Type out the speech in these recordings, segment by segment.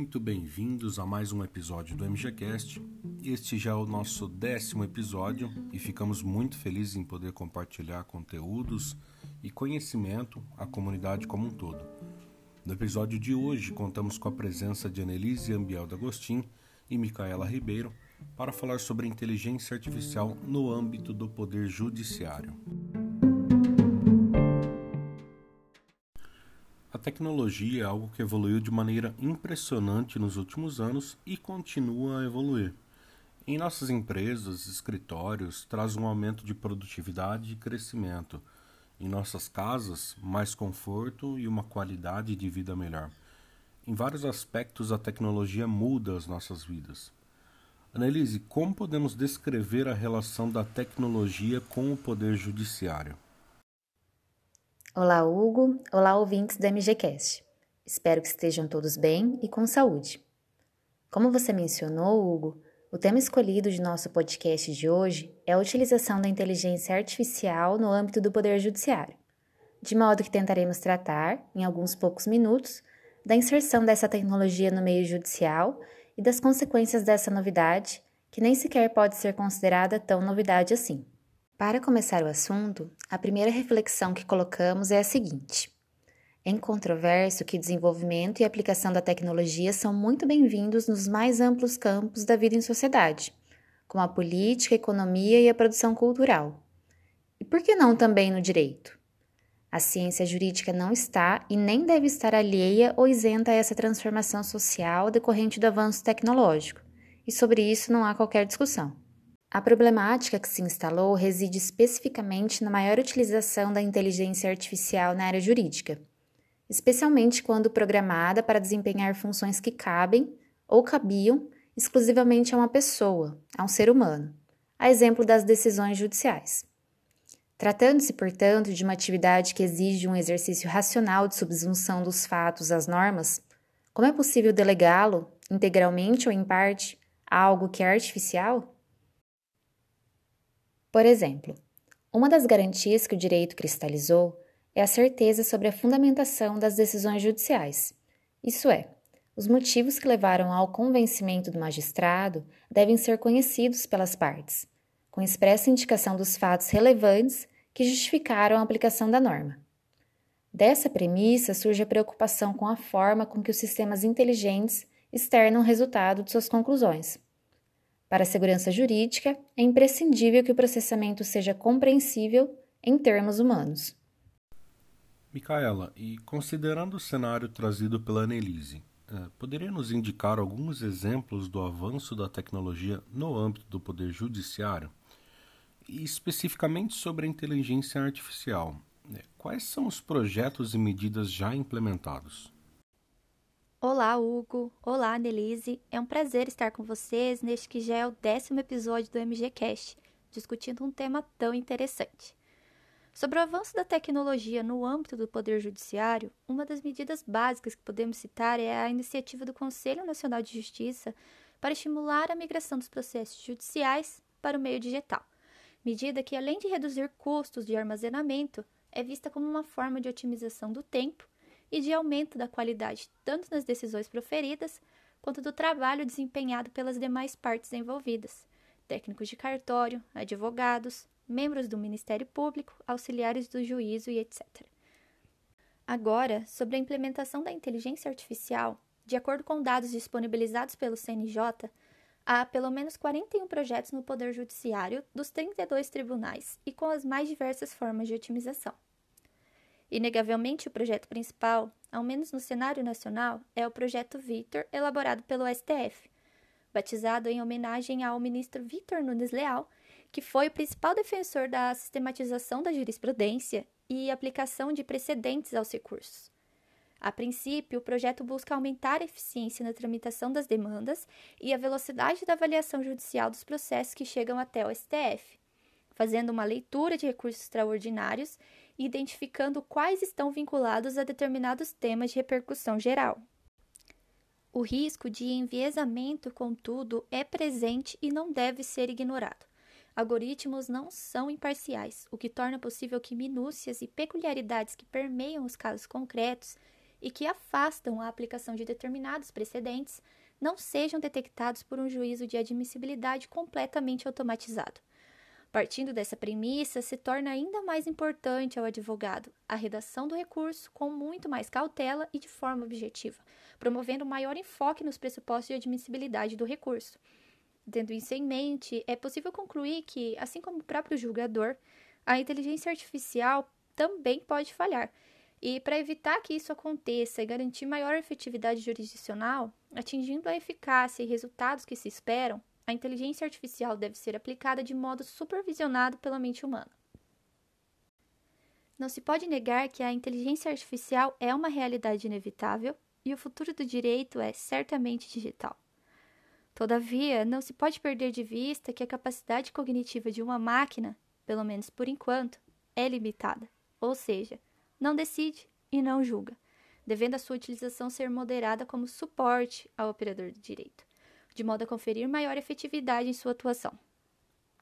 muito bem-vindos a mais um episódio do MGCast. Este já é o nosso décimo episódio e ficamos muito felizes em poder compartilhar conteúdos e conhecimento à comunidade como um todo. No episódio de hoje, contamos com a presença de Annelise Ambiel D'Agostin e Micaela Ribeiro para falar sobre inteligência artificial no âmbito do Poder Judiciário. Tecnologia é algo que evoluiu de maneira impressionante nos últimos anos e continua a evoluir. Em nossas empresas, escritórios, traz um aumento de produtividade e crescimento. Em nossas casas, mais conforto e uma qualidade de vida melhor. Em vários aspectos, a tecnologia muda as nossas vidas. Annelise, como podemos descrever a relação da tecnologia com o poder judiciário? Olá, Hugo. Olá, ouvintes do MGCast. Espero que estejam todos bem e com saúde. Como você mencionou, Hugo, o tema escolhido de nosso podcast de hoje é a utilização da inteligência artificial no âmbito do Poder Judiciário, de modo que tentaremos tratar, em alguns poucos minutos, da inserção dessa tecnologia no meio judicial e das consequências dessa novidade, que nem sequer pode ser considerada tão novidade assim. Para começar o assunto, a primeira reflexão que colocamos é a seguinte: é incontroverso que desenvolvimento e aplicação da tecnologia são muito bem-vindos nos mais amplos campos da vida em sociedade, como a política, a economia e a produção cultural. E por que não também no direito? A ciência jurídica não está e nem deve estar alheia ou isenta a essa transformação social decorrente do avanço tecnológico, e sobre isso não há qualquer discussão. A problemática que se instalou reside especificamente na maior utilização da inteligência artificial na área jurídica, especialmente quando programada para desempenhar funções que cabem ou cabiam exclusivamente a uma pessoa, a um ser humano, a exemplo das decisões judiciais. Tratando-se, portanto, de uma atividade que exige um exercício racional de subsunção dos fatos às normas, como é possível delegá-lo, integralmente ou em parte, a algo que é artificial? Por exemplo, uma das garantias que o direito cristalizou é a certeza sobre a fundamentação das decisões judiciais. Isso é, os motivos que levaram ao convencimento do magistrado devem ser conhecidos pelas partes, com expressa indicação dos fatos relevantes que justificaram a aplicação da norma. Dessa premissa surge a preocupação com a forma com que os sistemas inteligentes externam o resultado de suas conclusões. Para a segurança jurídica, é imprescindível que o processamento seja compreensível em termos humanos. Micaela, e considerando o cenário trazido pela Annelise, eh, poderia nos indicar alguns exemplos do avanço da tecnologia no âmbito do Poder Judiciário? e especificamente sobre a inteligência artificial. Né? Quais são os projetos e medidas já implementados? Olá, Hugo. Olá, Annelise. É um prazer estar com vocês neste que já é o décimo episódio do MGCast, discutindo um tema tão interessante. Sobre o avanço da tecnologia no âmbito do Poder Judiciário, uma das medidas básicas que podemos citar é a iniciativa do Conselho Nacional de Justiça para estimular a migração dos processos judiciais para o meio digital medida que, além de reduzir custos de armazenamento, é vista como uma forma de otimização do tempo e de aumento da qualidade tanto nas decisões proferidas quanto do trabalho desempenhado pelas demais partes envolvidas, técnicos de cartório, advogados, membros do Ministério Público, auxiliares do juízo e etc. Agora, sobre a implementação da inteligência artificial, de acordo com dados disponibilizados pelo CNJ, Há pelo menos 41 projetos no Poder Judiciário dos 32 tribunais e com as mais diversas formas de otimização. Inegavelmente, o projeto principal, ao menos no cenário nacional, é o projeto Vitor, elaborado pelo STF, batizado em homenagem ao ministro Vitor Nunes Leal, que foi o principal defensor da sistematização da jurisprudência e aplicação de precedentes aos recursos. A princípio, o projeto busca aumentar a eficiência na tramitação das demandas e a velocidade da avaliação judicial dos processos que chegam até o STF, fazendo uma leitura de recursos extraordinários identificando quais estão vinculados a determinados temas de repercussão geral. O risco de enviesamento, contudo, é presente e não deve ser ignorado. Algoritmos não são imparciais, o que torna possível que minúcias e peculiaridades que permeiam os casos concretos e que afastam a aplicação de determinados precedentes não sejam detectados por um juízo de admissibilidade completamente automatizado. Partindo dessa premissa, se torna ainda mais importante ao advogado a redação do recurso com muito mais cautela e de forma objetiva, promovendo maior enfoque nos pressupostos de admissibilidade do recurso. Tendo isso em mente, é possível concluir que, assim como o próprio julgador, a inteligência artificial também pode falhar. E para evitar que isso aconteça e garantir maior efetividade jurisdicional, atingindo a eficácia e resultados que se esperam, a inteligência artificial deve ser aplicada de modo supervisionado pela mente humana. Não se pode negar que a inteligência artificial é uma realidade inevitável e o futuro do direito é certamente digital. Todavia, não se pode perder de vista que a capacidade cognitiva de uma máquina, pelo menos por enquanto, é limitada, ou seja, não decide e não julga, devendo a sua utilização ser moderada como suporte ao operador de direito de modo a conferir maior efetividade em sua atuação.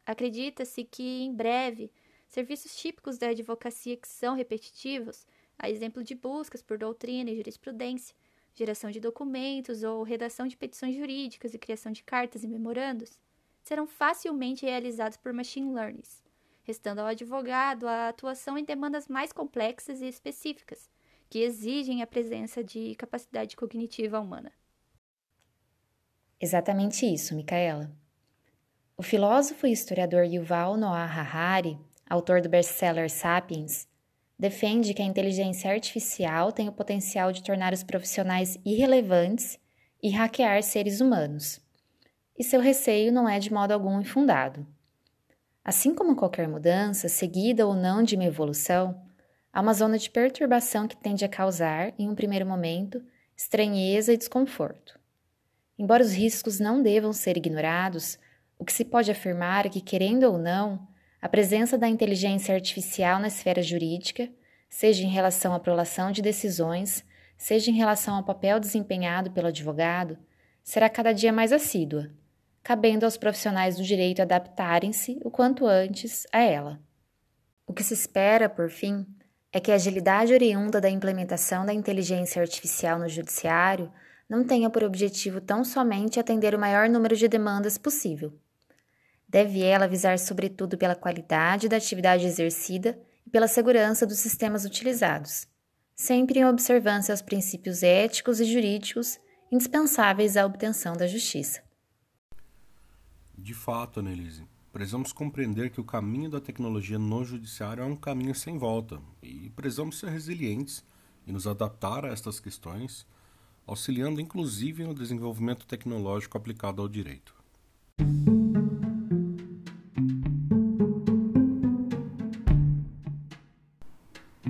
Acredita-se que, em breve, serviços típicos da advocacia que são repetitivos, a exemplo de buscas por doutrina e jurisprudência, geração de documentos ou redação de petições jurídicas e criação de cartas e memorandos, serão facilmente realizados por machine learning, restando ao advogado a atuação em demandas mais complexas e específicas, que exigem a presença de capacidade cognitiva humana. Exatamente isso, Micaela. O filósofo e historiador Yuval Noah Harari, autor do best-seller Sapiens, defende que a inteligência artificial tem o potencial de tornar os profissionais irrelevantes e hackear seres humanos. E seu receio não é de modo algum infundado. Assim como qualquer mudança, seguida ou não de uma evolução, há uma zona de perturbação que tende a causar, em um primeiro momento, estranheza e desconforto. Embora os riscos não devam ser ignorados, o que se pode afirmar é que, querendo ou não, a presença da inteligência artificial na esfera jurídica, seja em relação à prolação de decisões, seja em relação ao papel desempenhado pelo advogado, será cada dia mais assídua, cabendo aos profissionais do direito adaptarem-se o quanto antes a ela. O que se espera, por fim, é que a agilidade oriunda da implementação da inteligência artificial no judiciário não tenha por objetivo tão somente atender o maior número de demandas possível. Deve ela visar sobretudo pela qualidade da atividade exercida e pela segurança dos sistemas utilizados, sempre em observância aos princípios éticos e jurídicos indispensáveis à obtenção da justiça. De fato, Annelise, precisamos compreender que o caminho da tecnologia no judiciário é um caminho sem volta e precisamos ser resilientes e nos adaptar a estas questões auxiliando inclusive no desenvolvimento tecnológico aplicado ao direito.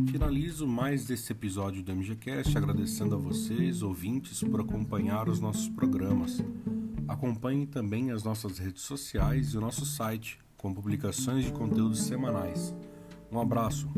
Finalizo mais desse episódio do MGCast agradecendo a vocês, ouvintes, por acompanhar os nossos programas. Acompanhem também as nossas redes sociais e o nosso site, com publicações de conteúdos semanais. Um abraço!